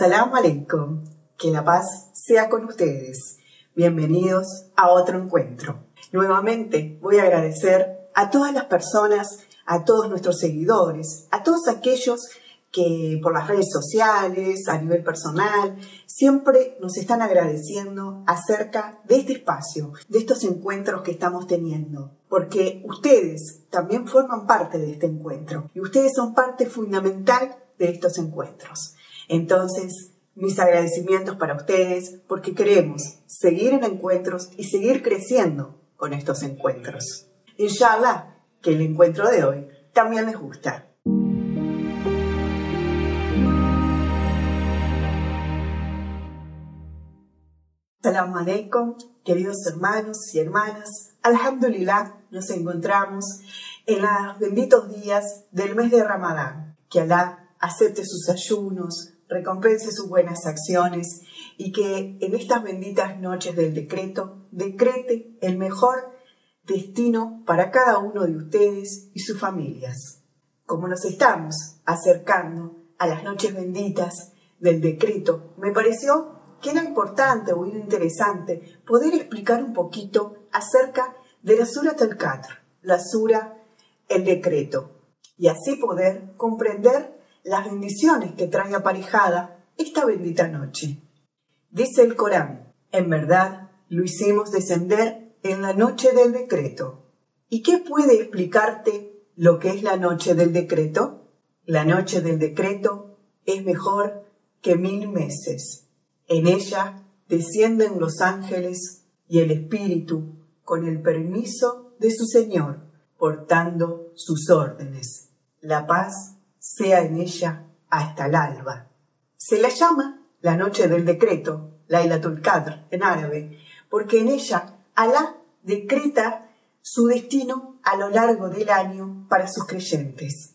Assalamu alaikum. Que la paz sea con ustedes. Bienvenidos a otro encuentro. Nuevamente voy a agradecer a todas las personas, a todos nuestros seguidores, a todos aquellos que por las redes sociales, a nivel personal, siempre nos están agradeciendo acerca de este espacio, de estos encuentros que estamos teniendo, porque ustedes también forman parte de este encuentro y ustedes son parte fundamental de estos encuentros. Entonces, mis agradecimientos para ustedes porque queremos seguir en encuentros y seguir creciendo con estos encuentros. Inshallah, que el encuentro de hoy también les gusta. Salam alaikum, queridos hermanos y hermanas. Alhamdulillah, nos encontramos en los benditos días del mes de Ramadán. Que Alá acepte sus ayunos, recompense sus buenas acciones y que en estas benditas noches del decreto decrete el mejor destino para cada uno de ustedes y sus familias. Como nos estamos acercando a las noches benditas del decreto, me pareció que era importante o interesante poder explicar un poquito acerca de la Sura al-Qadr, la Sura el decreto, y así poder comprender las bendiciones que trae aparejada esta bendita noche. Dice el Corán, en verdad lo hicimos descender en la noche del decreto. ¿Y qué puede explicarte lo que es la noche del decreto? La noche del decreto es mejor que mil meses. En ella descienden los ángeles y el Espíritu con el permiso de su Señor, portando sus órdenes. La paz sea en ella hasta el alba. Se la llama la noche del decreto, Lailatul Qadr en árabe, porque en ella Alá decreta su destino a lo largo del año para sus creyentes.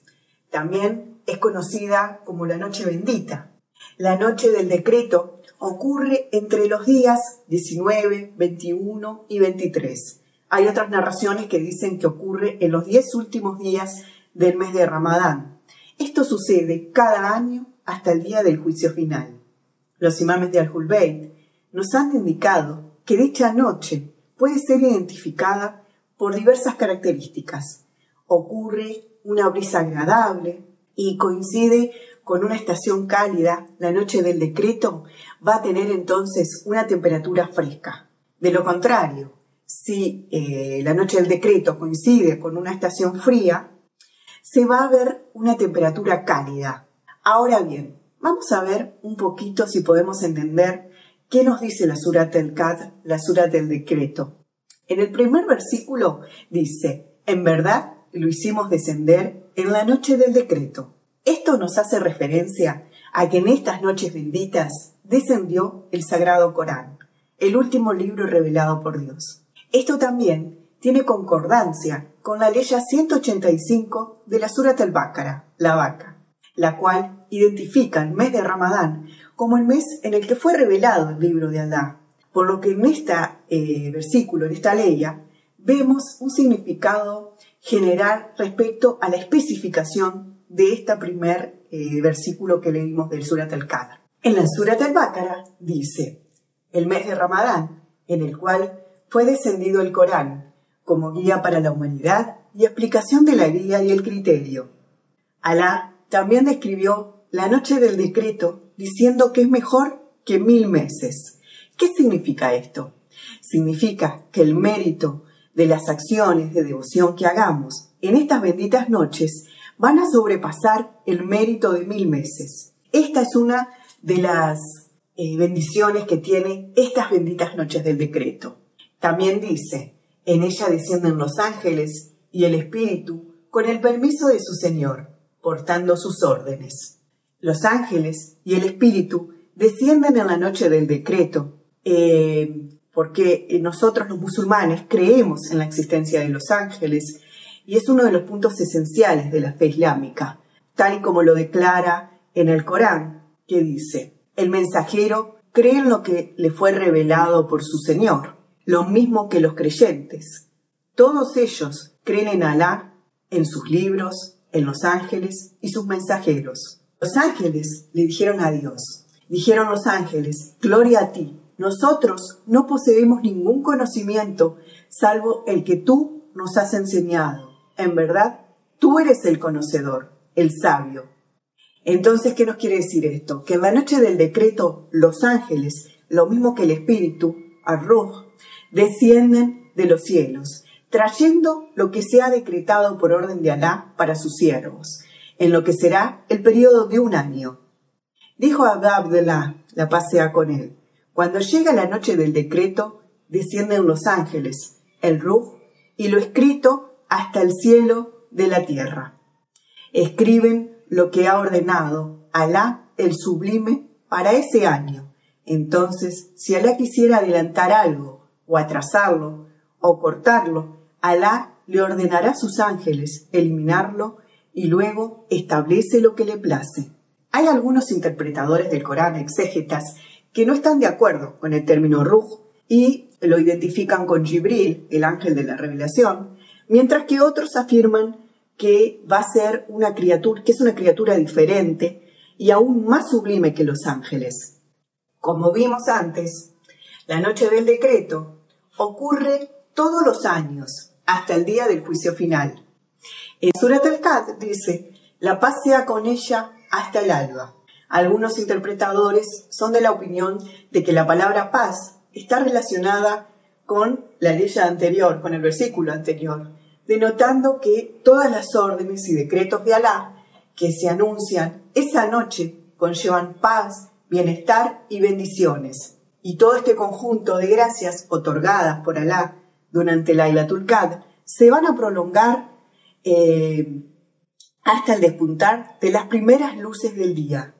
También es conocida como la noche bendita. La noche del decreto ocurre entre los días 19, 21 y 23. Hay otras narraciones que dicen que ocurre en los 10 últimos días del mes de Ramadán. Esto sucede cada año hasta el día del juicio final. Los imames de Al-Hulbayt nos han indicado que dicha noche puede ser identificada por diversas características. Ocurre una brisa agradable y coincide con una estación cálida, la noche del decreto va a tener entonces una temperatura fresca. De lo contrario, si eh, la noche del decreto coincide con una estación fría, se va a ver una temperatura cálida. Ahora bien, vamos a ver un poquito si podemos entender qué nos dice la Surat del Kad, la Surat del decreto. En el primer versículo dice, en verdad lo hicimos descender en la noche del decreto. Esto nos hace referencia a que en estas noches benditas descendió el Sagrado Corán, el último libro revelado por Dios. Esto también tiene concordancia con la ley 185 de la Surat al-Baqarah, la vaca, la cual identifica el mes de Ramadán como el mes en el que fue revelado el libro de Alá. Por lo que en este versículo, en esta ley, vemos un significado general respecto a la especificación de este primer eh, versículo que leímos del Surat al-Qadr. En la Surat al-Baqarah dice, el mes de Ramadán, en el cual fue descendido el Corán como guía para la humanidad y explicación de la guía y el criterio. Alá también describió la noche del decreto diciendo que es mejor que mil meses. ¿Qué significa esto? Significa que el mérito de las acciones de devoción que hagamos en estas benditas noches van a sobrepasar el mérito de mil meses. Esta es una de las eh, bendiciones que tiene estas benditas noches del decreto. También dice, en ella descienden los ángeles y el Espíritu con el permiso de su Señor, portando sus órdenes. Los ángeles y el Espíritu descienden en la noche del decreto, eh, porque nosotros los musulmanes creemos en la existencia de los ángeles y es uno de los puntos esenciales de la fe islámica, tal y como lo declara en el Corán, que dice, el mensajero cree en lo que le fue revelado por su Señor, lo mismo que los creyentes. Todos ellos creen en Alá, en sus libros, en los ángeles y sus mensajeros. Los ángeles le dijeron a Dios, Dijeron los ángeles, Gloria a ti. Nosotros no poseemos ningún conocimiento salvo el que tú nos has enseñado. En verdad, tú eres el conocedor, el sabio. Entonces, ¿qué nos quiere decir esto? Que en la noche del decreto, los ángeles, lo mismo que el espíritu, Arruj, descienden de los cielos, trayendo lo que se ha decretado por orden de Alá para sus siervos, en lo que será el periodo de un año. Dijo Abba Abdullah, la pasea con él, cuando llega la noche del decreto, descienden los ángeles, el Ruj, y lo escrito hasta el cielo de la tierra. Escriben lo que ha ordenado Alá el sublime para ese año. Entonces, si Alá quisiera adelantar algo, o atrasarlo, o cortarlo, Alá le ordenará a sus ángeles eliminarlo y luego establece lo que le place. Hay algunos interpretadores del Corán, exégetas, que no están de acuerdo con el término Ruj y lo identifican con Jibril, el ángel de la revelación, mientras que otros afirman que va a ser una criatura, que es una criatura diferente y aún más sublime que los ángeles. Como vimos antes, la noche del decreto ocurre todos los años hasta el día del juicio final. En Surat al-Qad dice, la paz sea con ella hasta el alba. Algunos interpretadores son de la opinión de que la palabra paz está relacionada con la ley anterior, con el versículo anterior, denotando que todas las órdenes y decretos de Alá que se anuncian esa noche conllevan paz, bienestar y bendiciones. Y todo este conjunto de gracias otorgadas por Alá durante la Ilatul se van a prolongar eh, hasta el despuntar de las primeras luces del día.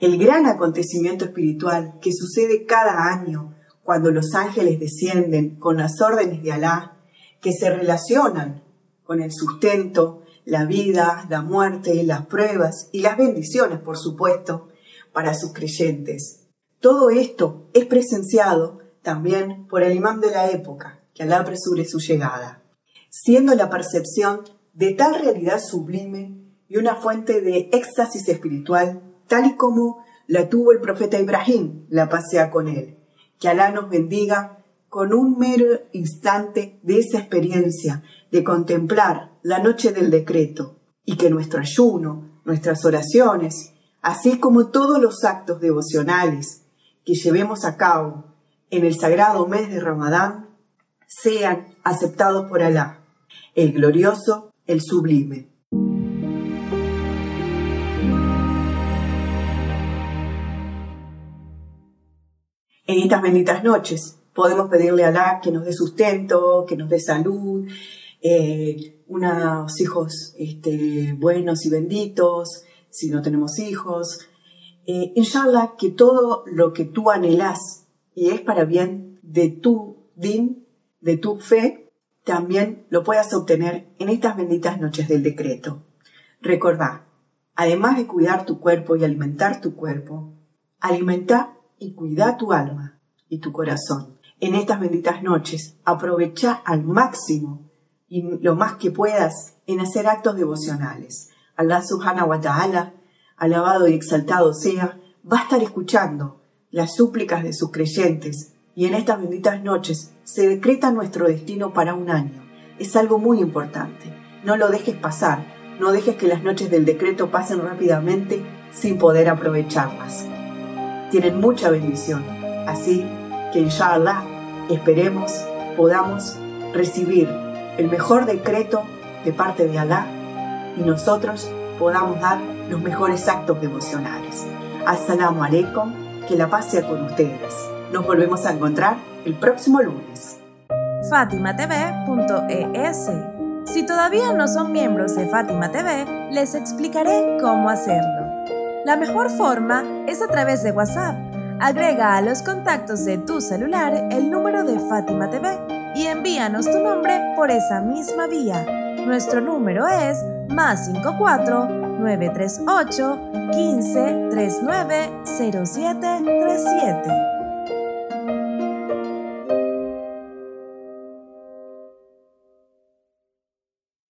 El gran acontecimiento espiritual que sucede cada año cuando los ángeles descienden con las órdenes de Alá que se relacionan con el sustento, la vida, la muerte, las pruebas y las bendiciones, por supuesto, para sus creyentes. Todo esto es presenciado también por el imán de la época, que Alá apresure su llegada, siendo la percepción de tal realidad sublime y una fuente de éxtasis espiritual, tal y como la tuvo el profeta Ibrahim, la pasea con él. Que Alá nos bendiga con un mero instante de esa experiencia de contemplar la noche del decreto y que nuestro ayuno, nuestras oraciones, así como todos los actos devocionales que llevemos a cabo en el sagrado mes de Ramadán, sean aceptados por Alá, el glorioso, el sublime. En estas benditas noches podemos pedirle a Alá que nos dé sustento, que nos dé salud, eh, unos hijos este, buenos y benditos, si no tenemos hijos. Eh, inshallah, que todo lo que tú anhelas y es para bien de tu din, de tu fe, también lo puedas obtener en estas benditas noches del decreto. Recordá, además de cuidar tu cuerpo y alimentar tu cuerpo, alimenta y cuida tu alma y tu corazón en estas benditas noches. Aprovecha al máximo y lo más que puedas en hacer actos devocionales. Allah subhanahu wa ta'ala, alabado y exaltado sea, va a estar escuchando las súplicas de sus creyentes y en estas benditas noches se decreta nuestro destino para un año. Es algo muy importante. No lo dejes pasar, no dejes que las noches del decreto pasen rápidamente sin poder aprovecharlas. Tienen mucha bendición, así que inshallah esperemos podamos recibir el mejor decreto de parte de Alá y nosotros podamos dar los mejores actos devocionales. Assalamu alaikum, que la paz sea con ustedes. Nos volvemos a encontrar el próximo lunes. FatimaTV.es Si todavía no son miembros de Fátima TV, les explicaré cómo hacerlo. La mejor forma es a través de WhatsApp Agrega a los contactos de tu celular el número de Fátima TV y envíanos tu nombre por esa misma vía. Nuestro número es más 54 938 15 39 0737.